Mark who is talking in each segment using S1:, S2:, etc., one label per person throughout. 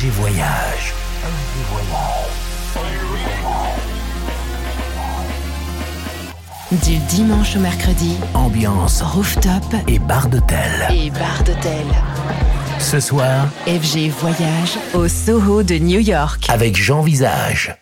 S1: FG Voyage.
S2: Du dimanche au mercredi,
S1: Ambiance
S2: rooftop
S1: et bar d'hôtel.
S2: et bar d'hôtel.
S1: Ce soir,
S2: FG Voyage au Soho de New York.
S1: avec Jean Visage.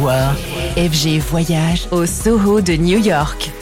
S2: FG Voyage au Soho de New York.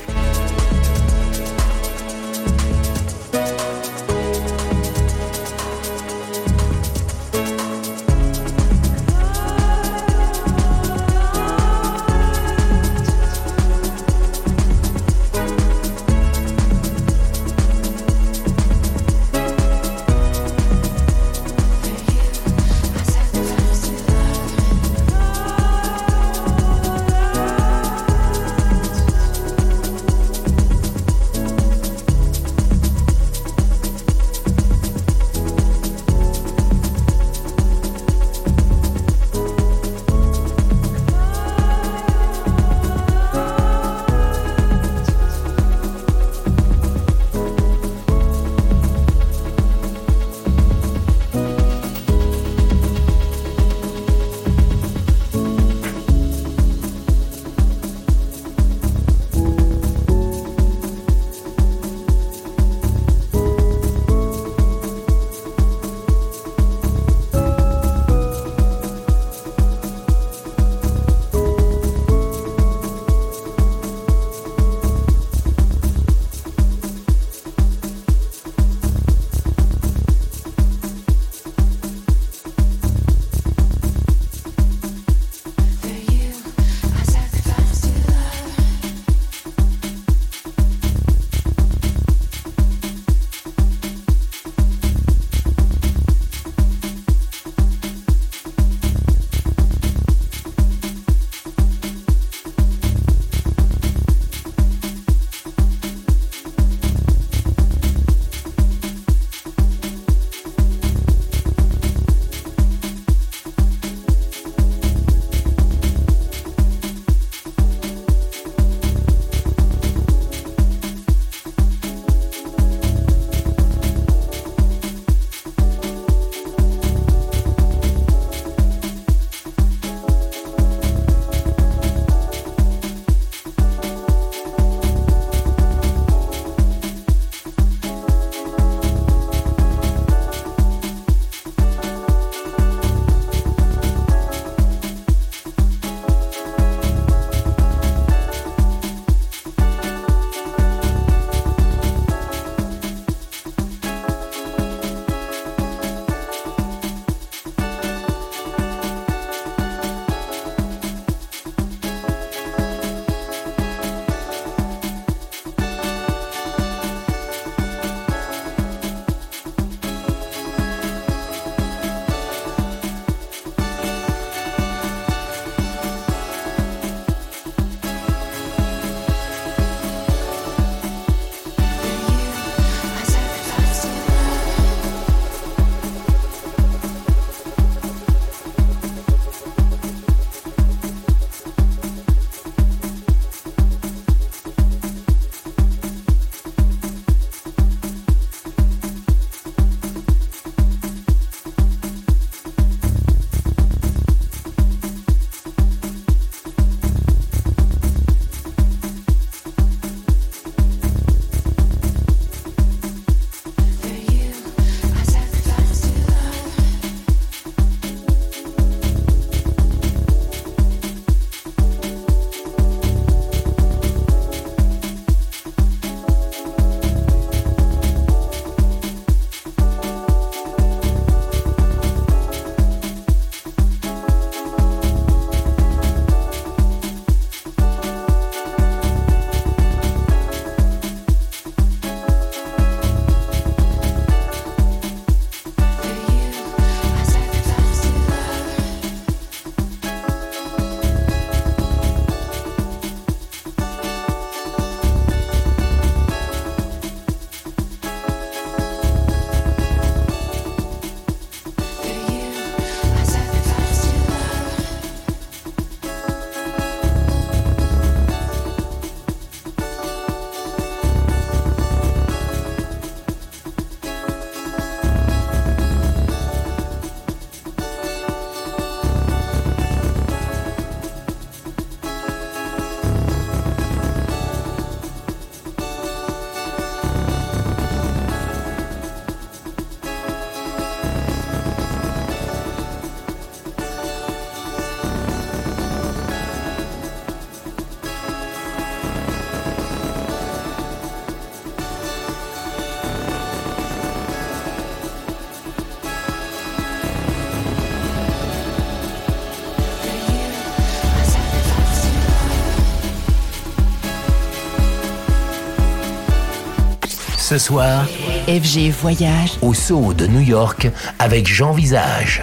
S1: Soir,
S2: FG Voyage
S1: au Soho de New York avec Jean Visage.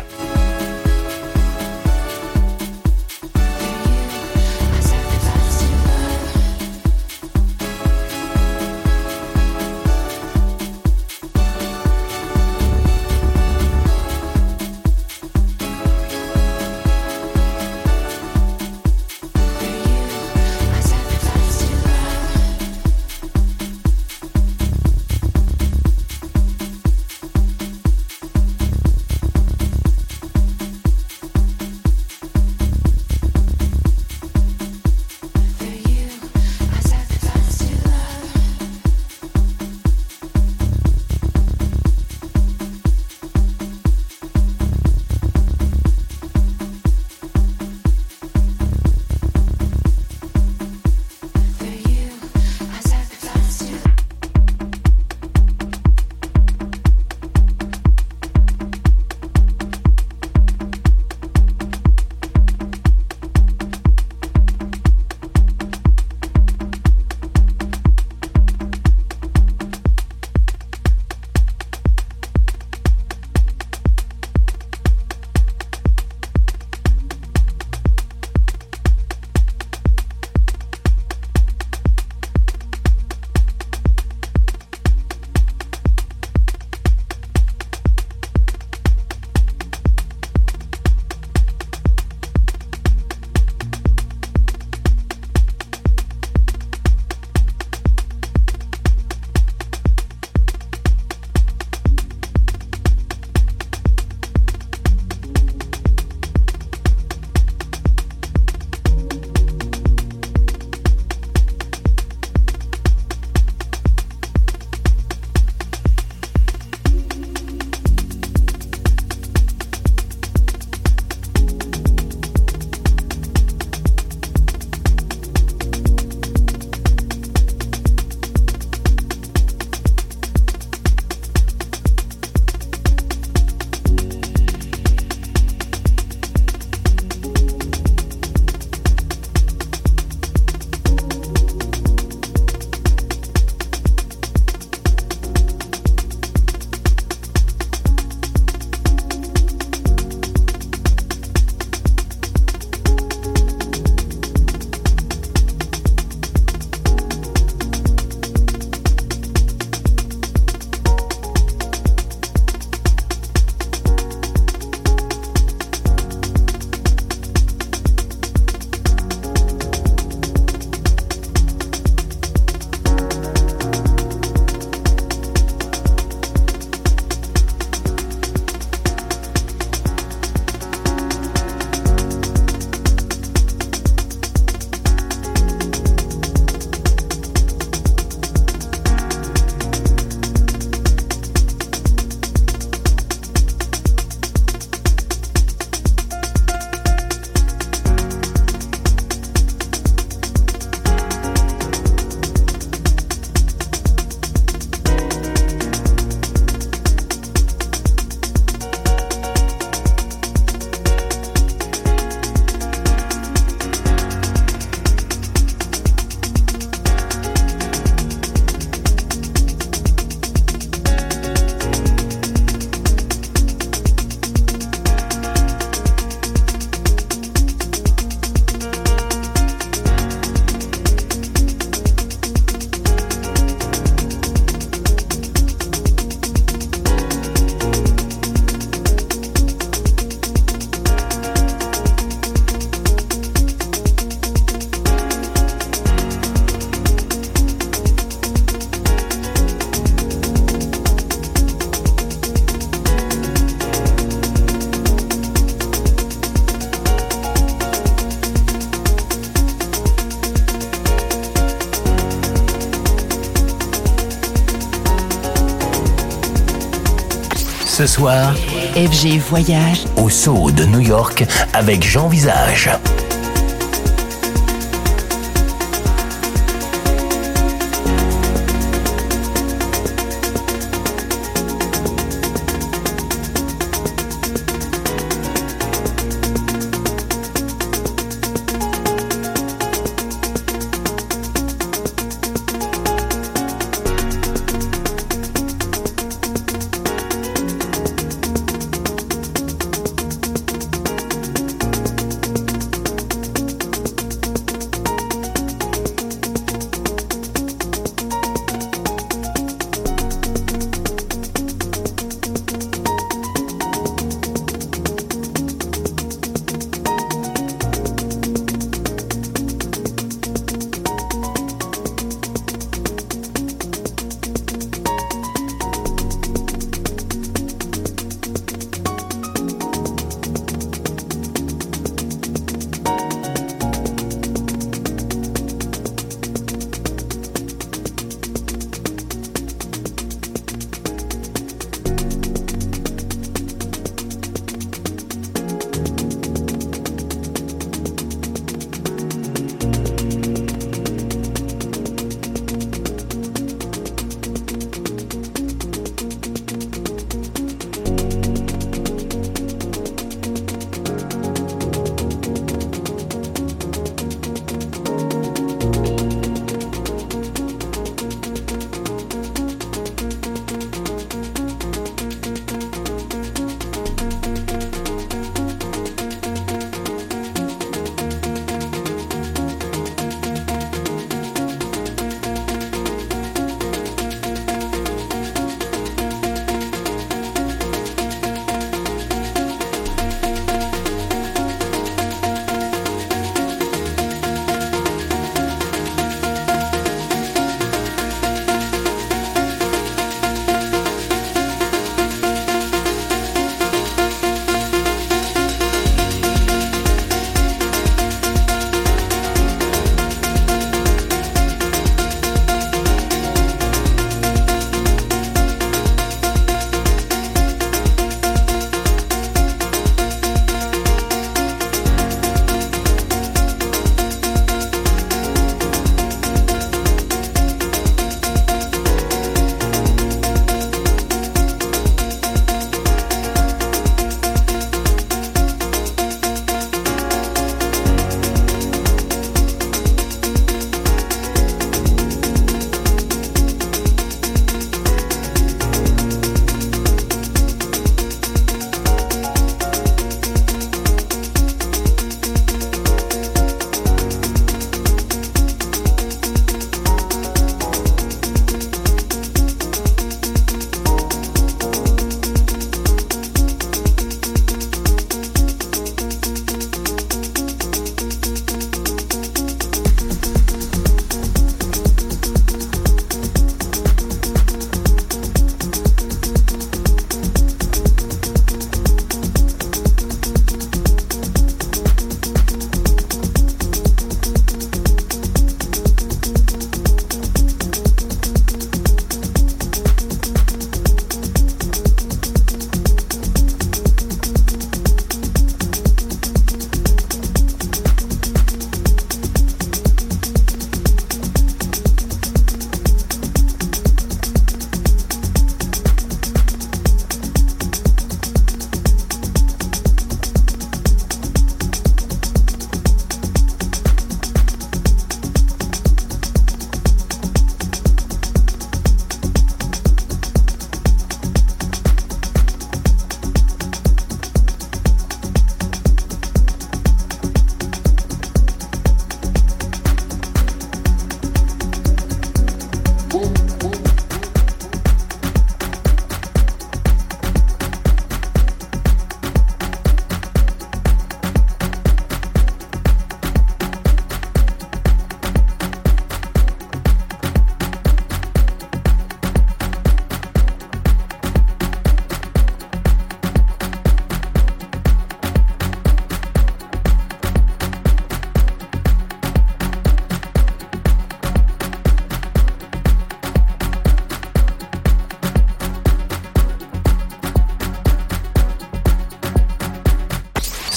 S1: Soir,
S2: FG Voyage
S1: au Soho de New York avec Jean Visage.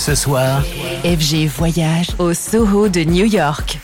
S1: Ce soir,
S2: FG Voyage au Soho de New York.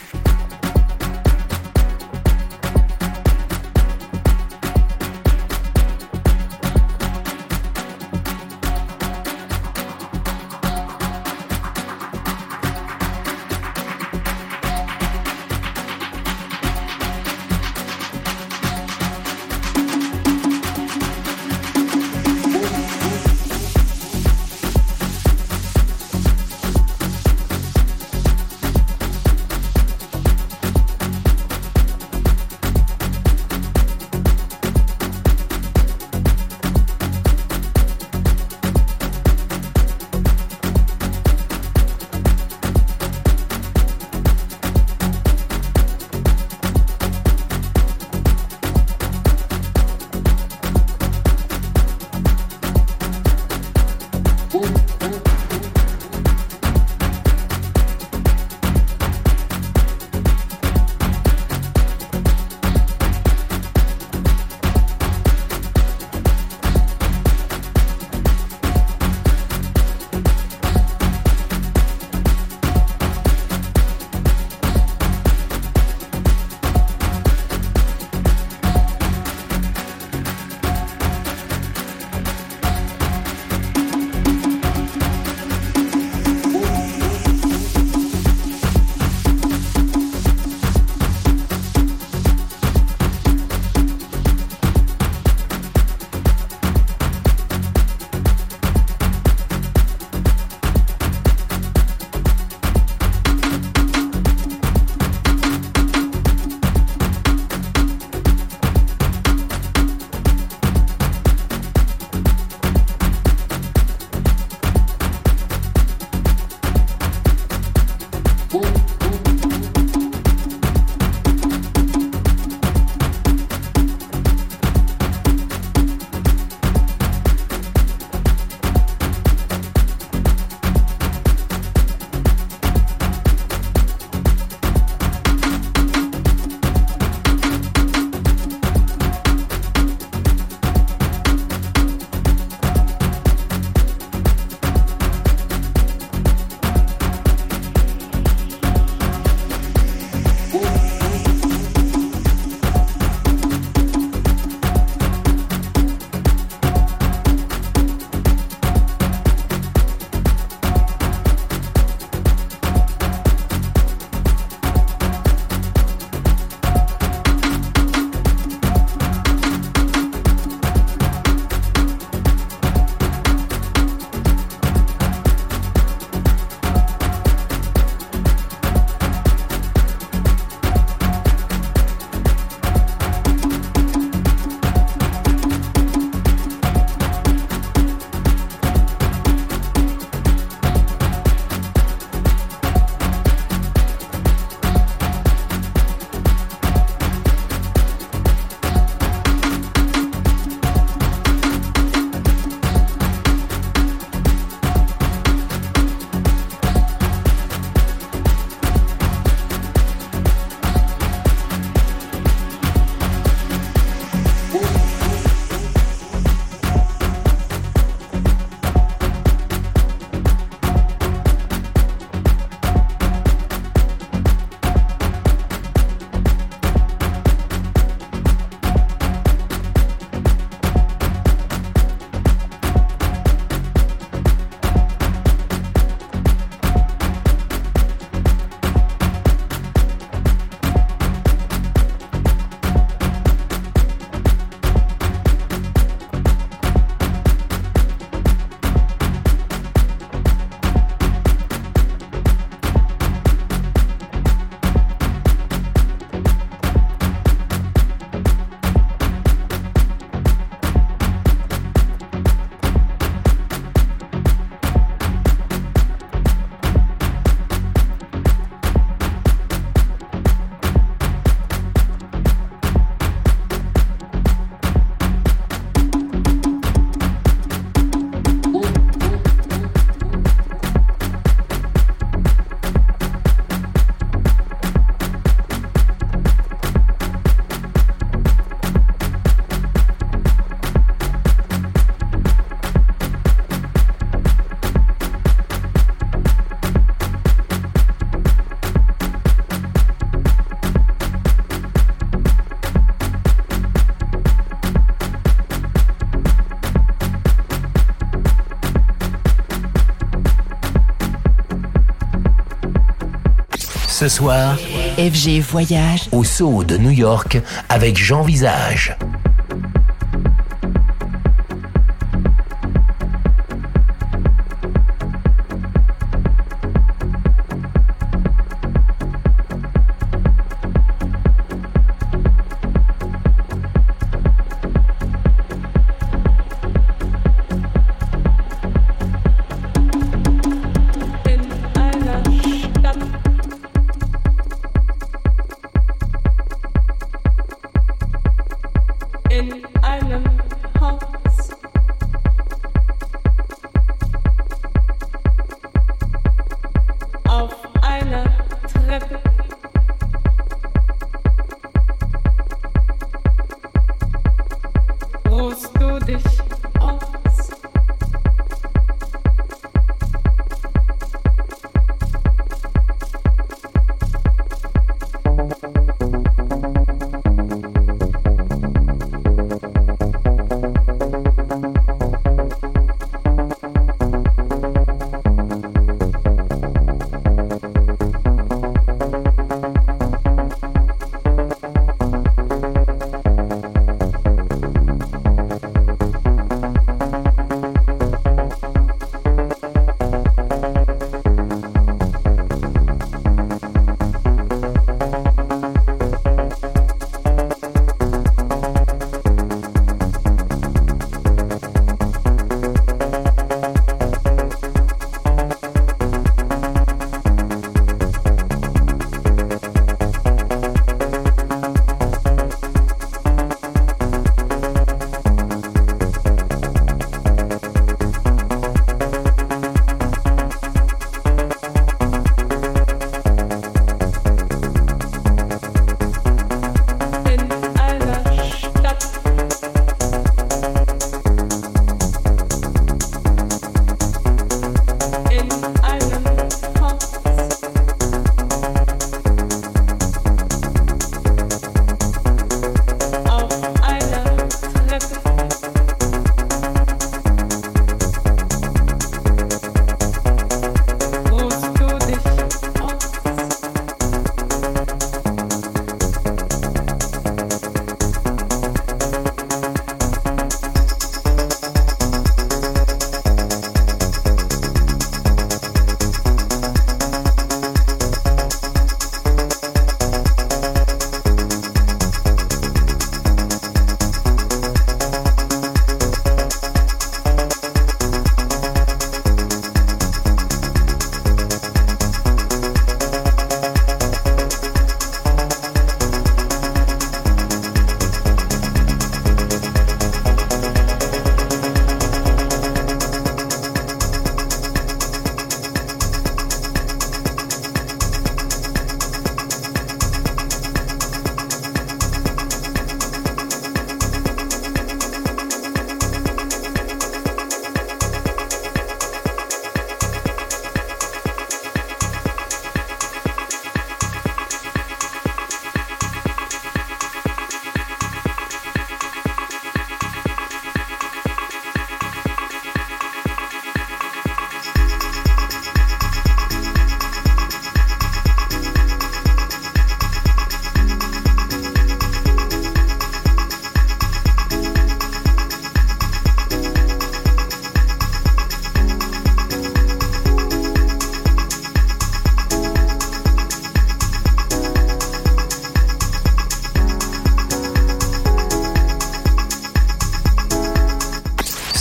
S1: Ce soir,
S2: FG Voyage
S1: au Soho de New York avec Jean Visage.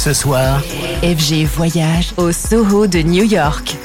S1: Ce soir,
S2: FG Voyage au Soho de New York.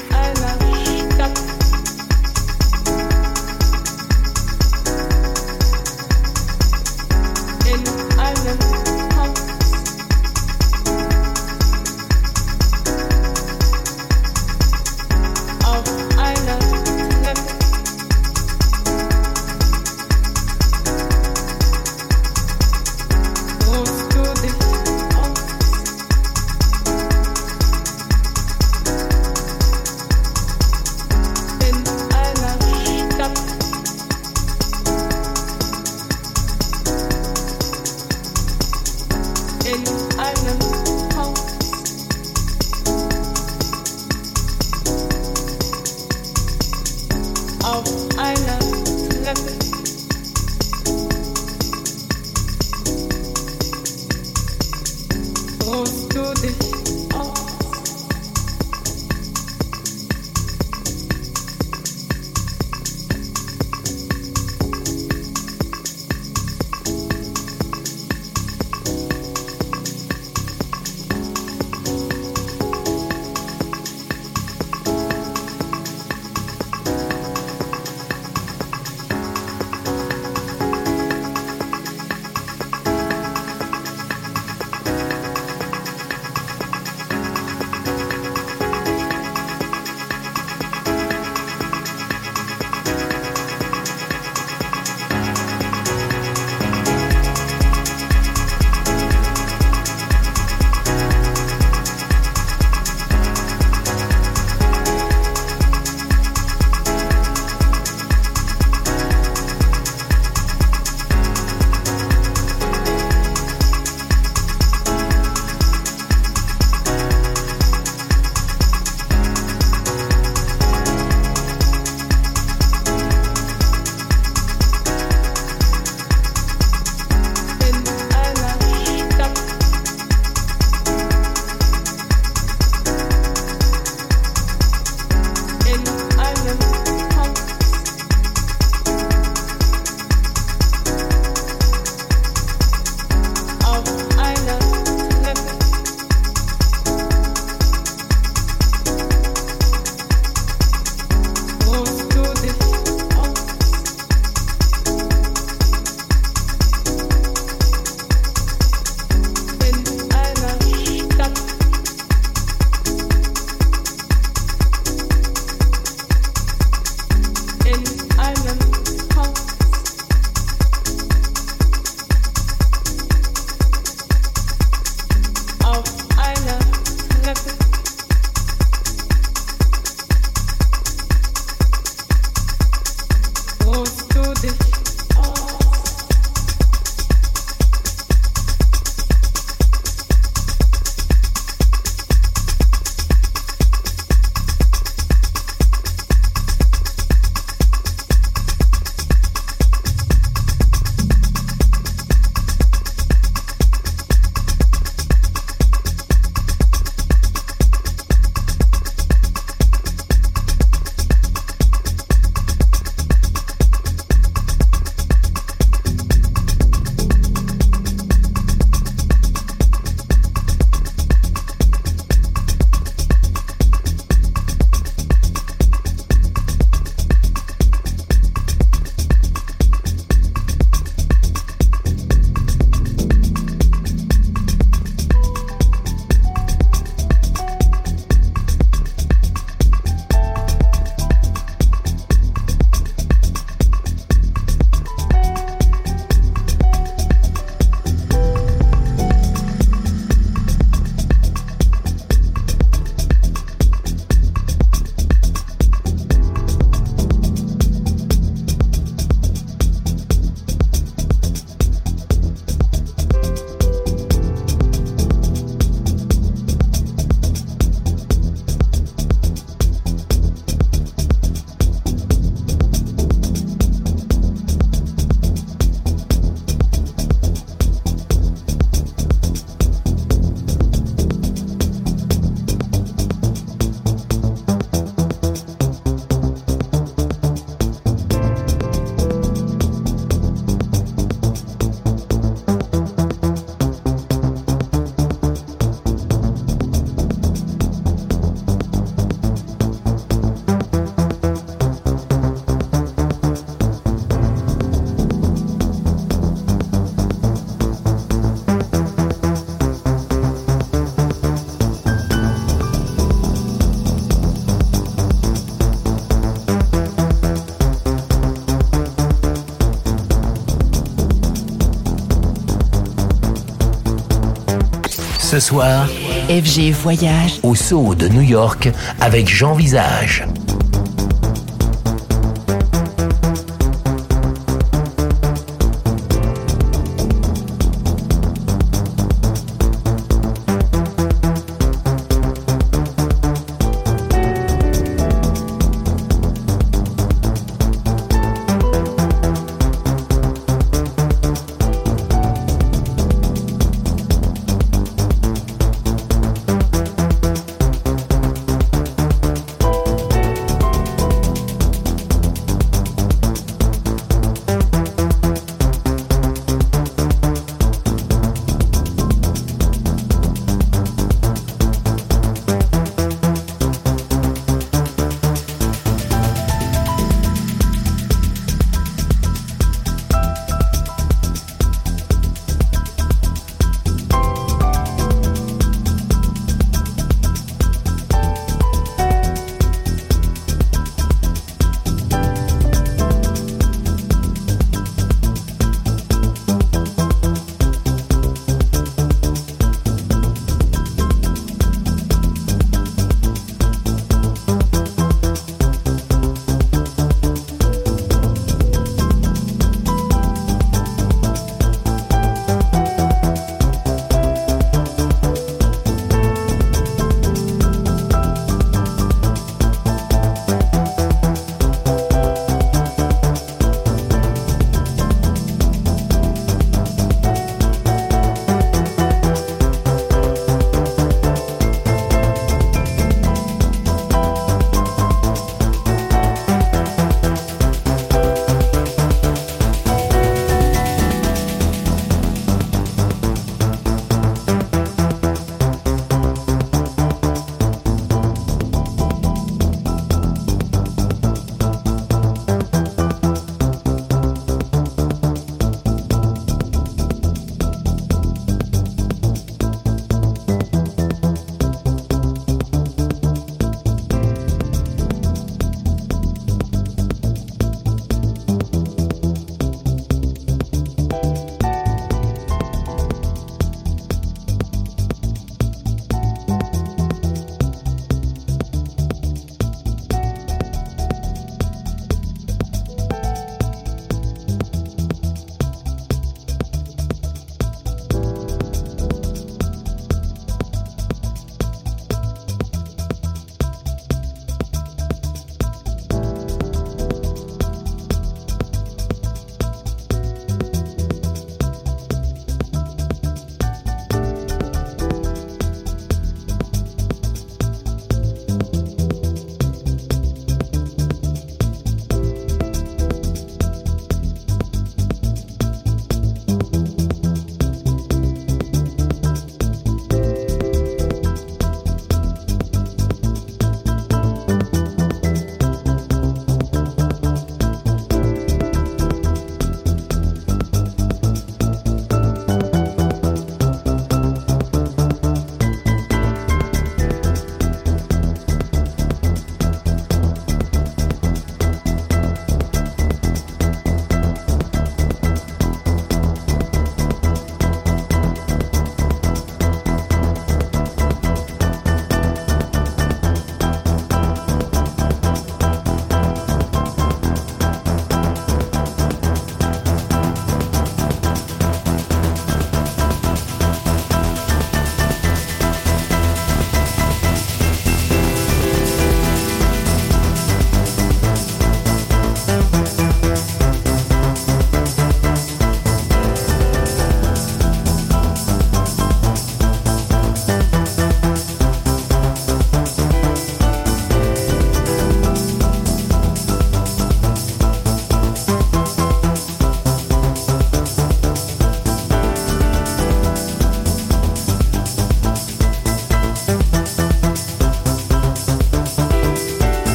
S1: Ce soir,
S2: FG Voyage
S1: au Soho de New York avec Jean Visage.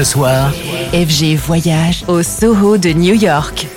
S1: Ce soir,
S2: FG Voyage au Soho de New York.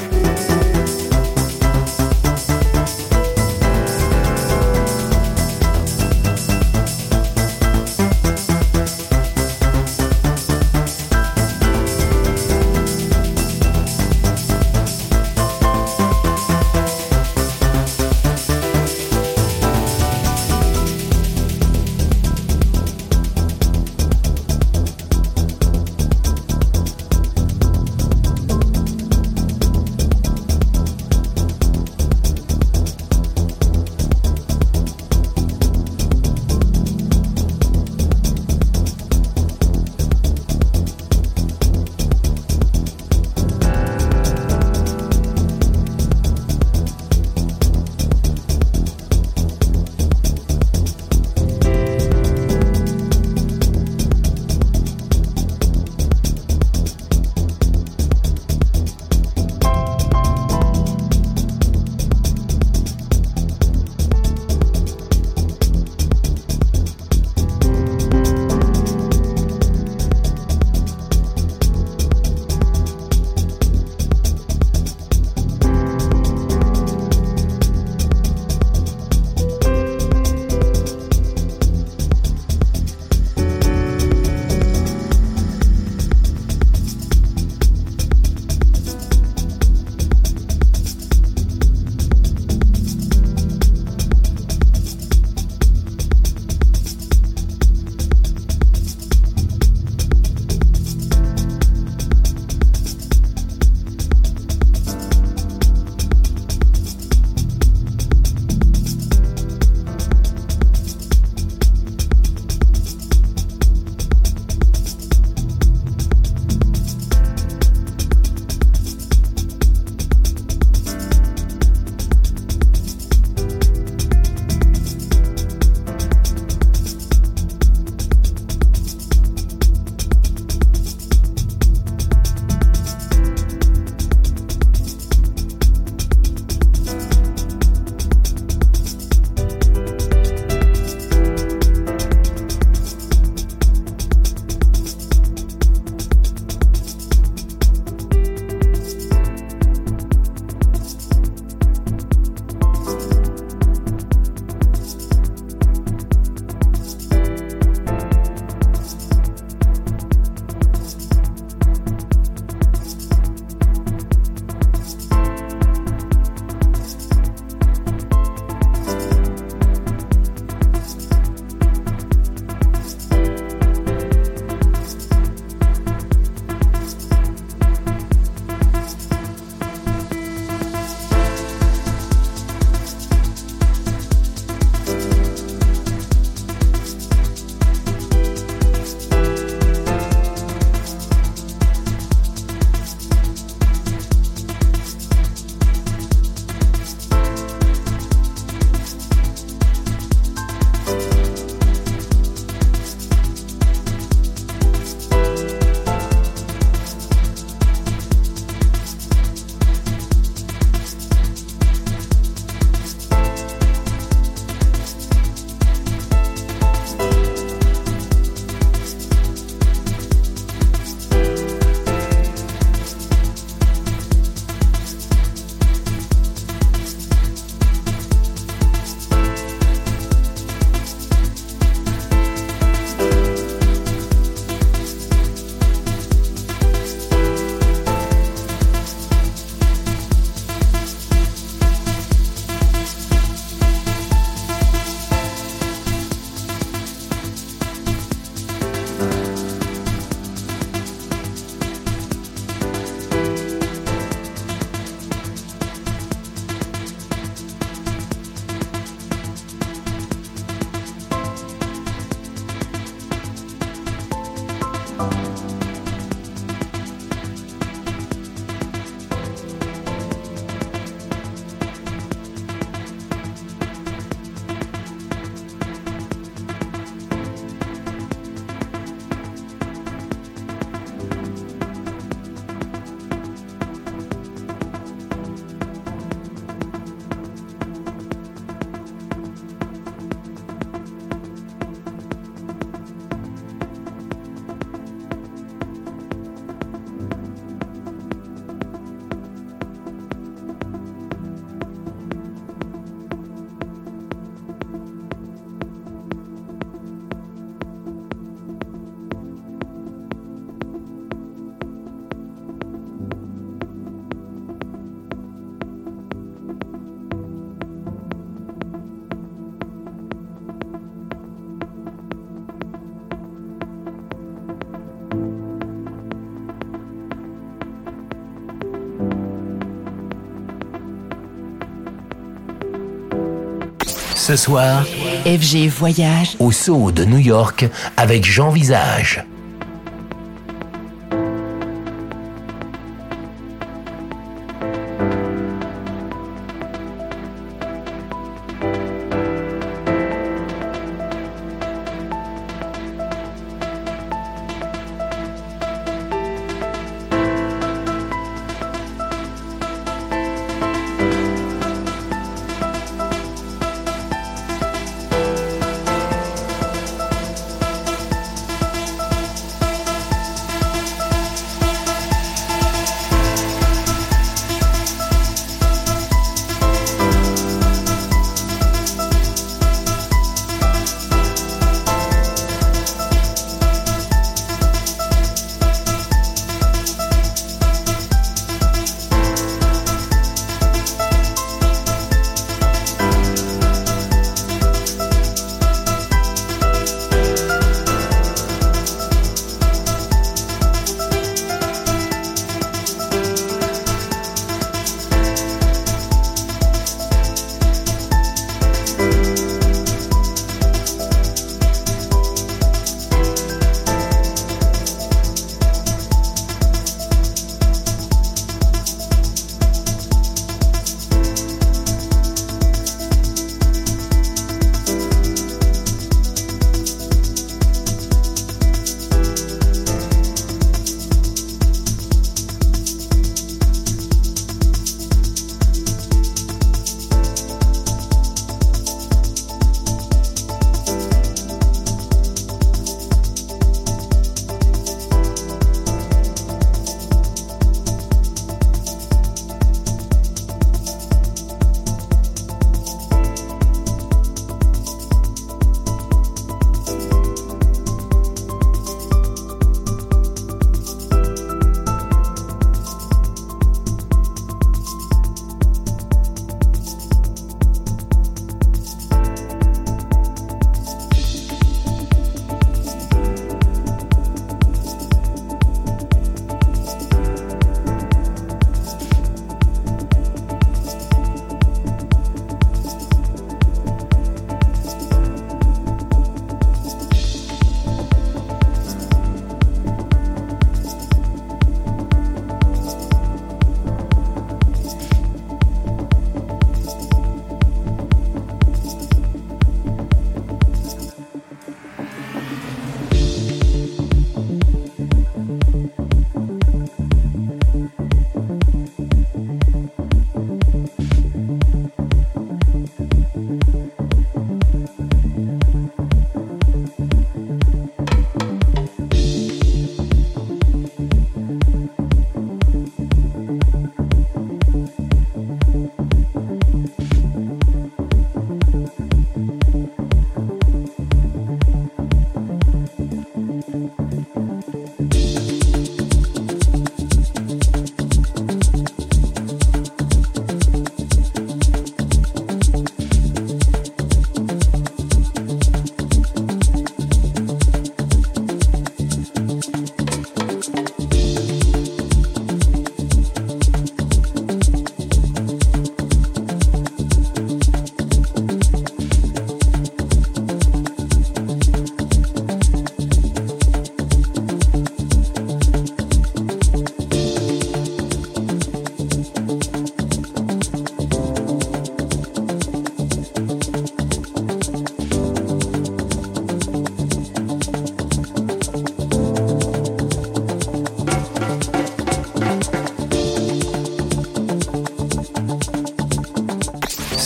S1: Ce soir,
S2: FG Voyage
S1: au Soho de New York avec Jean Visage.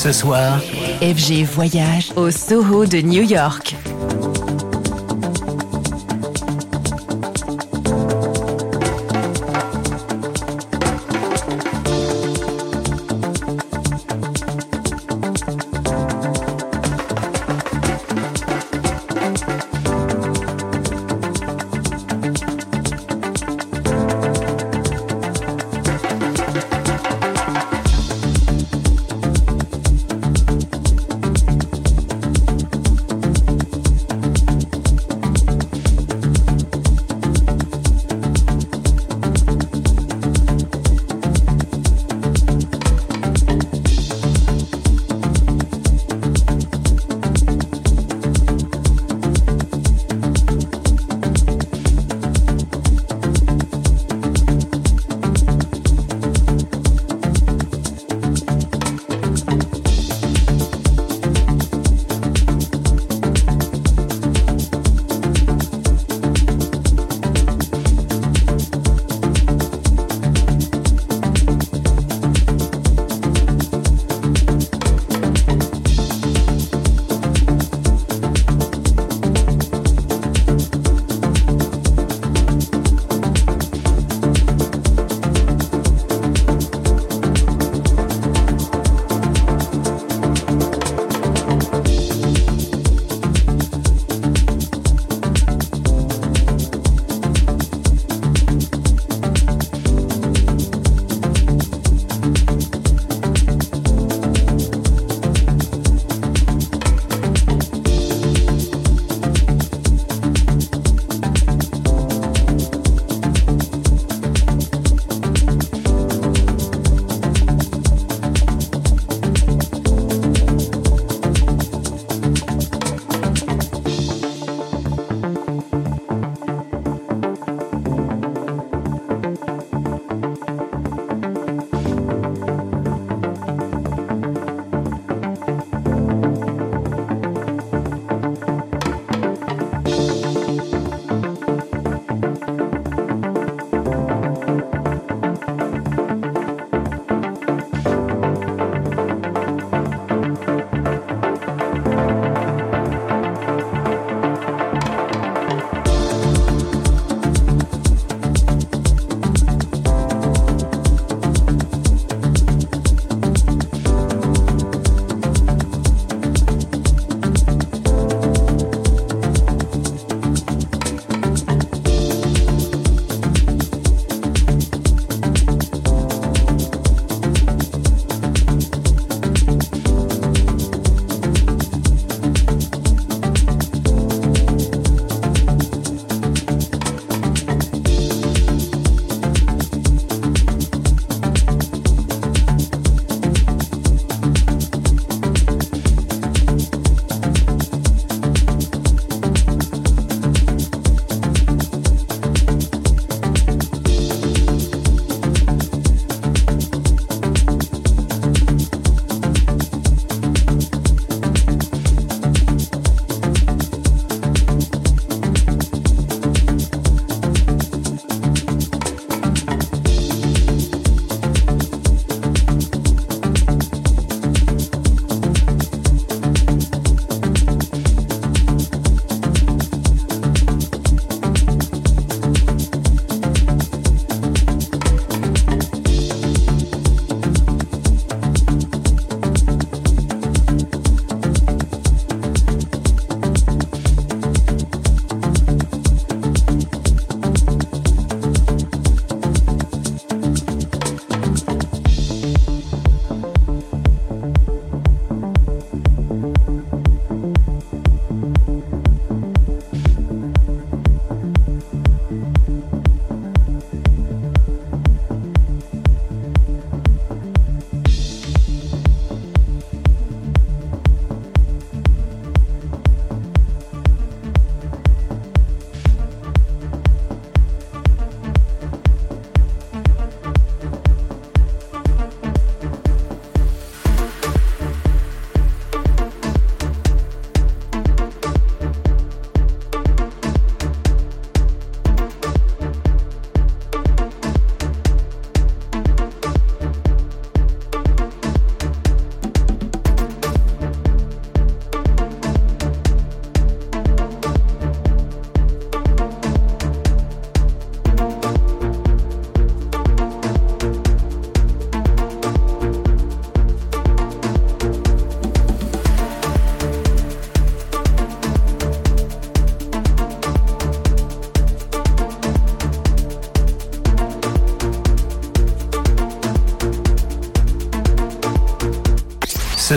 S1: Ce soir,
S2: FG Voyage au Soho de New York.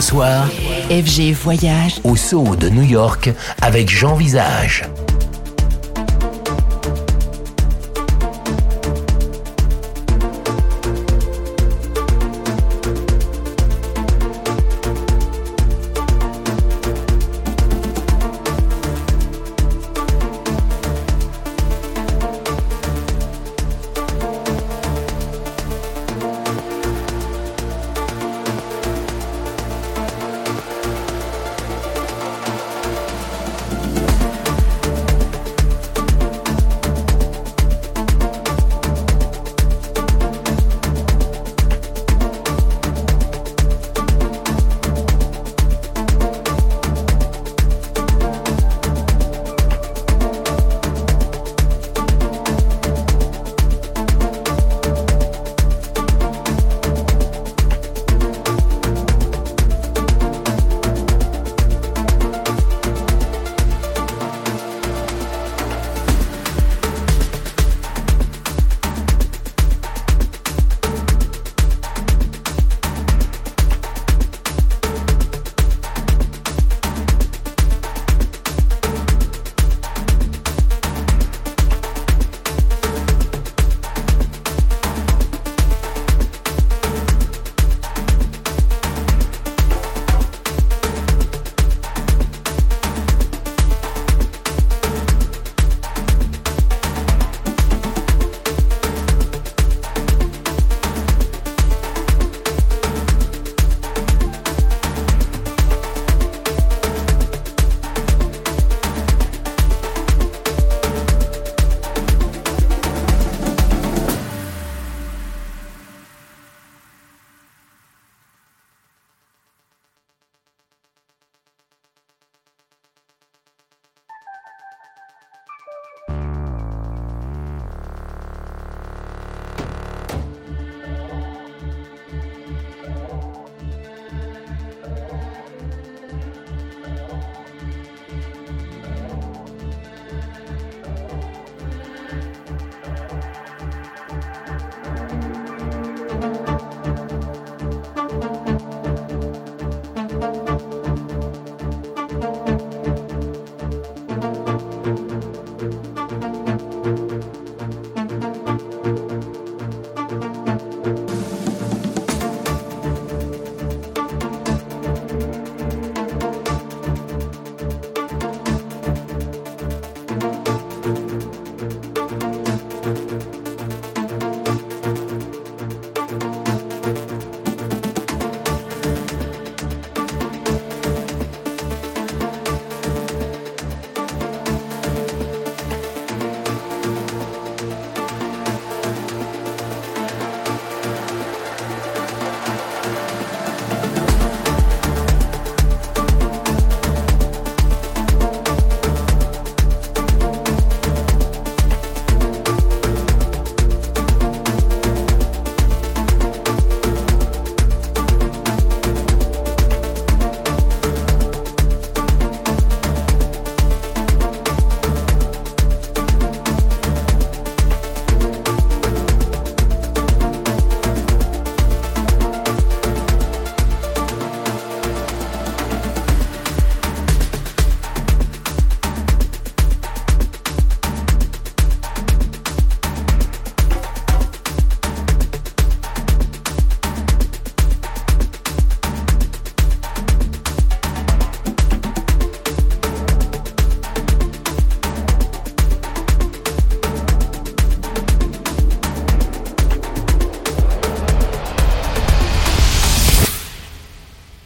S1: Ce soir,
S2: FG Voyage
S1: au Soho de New York avec Jean Visage.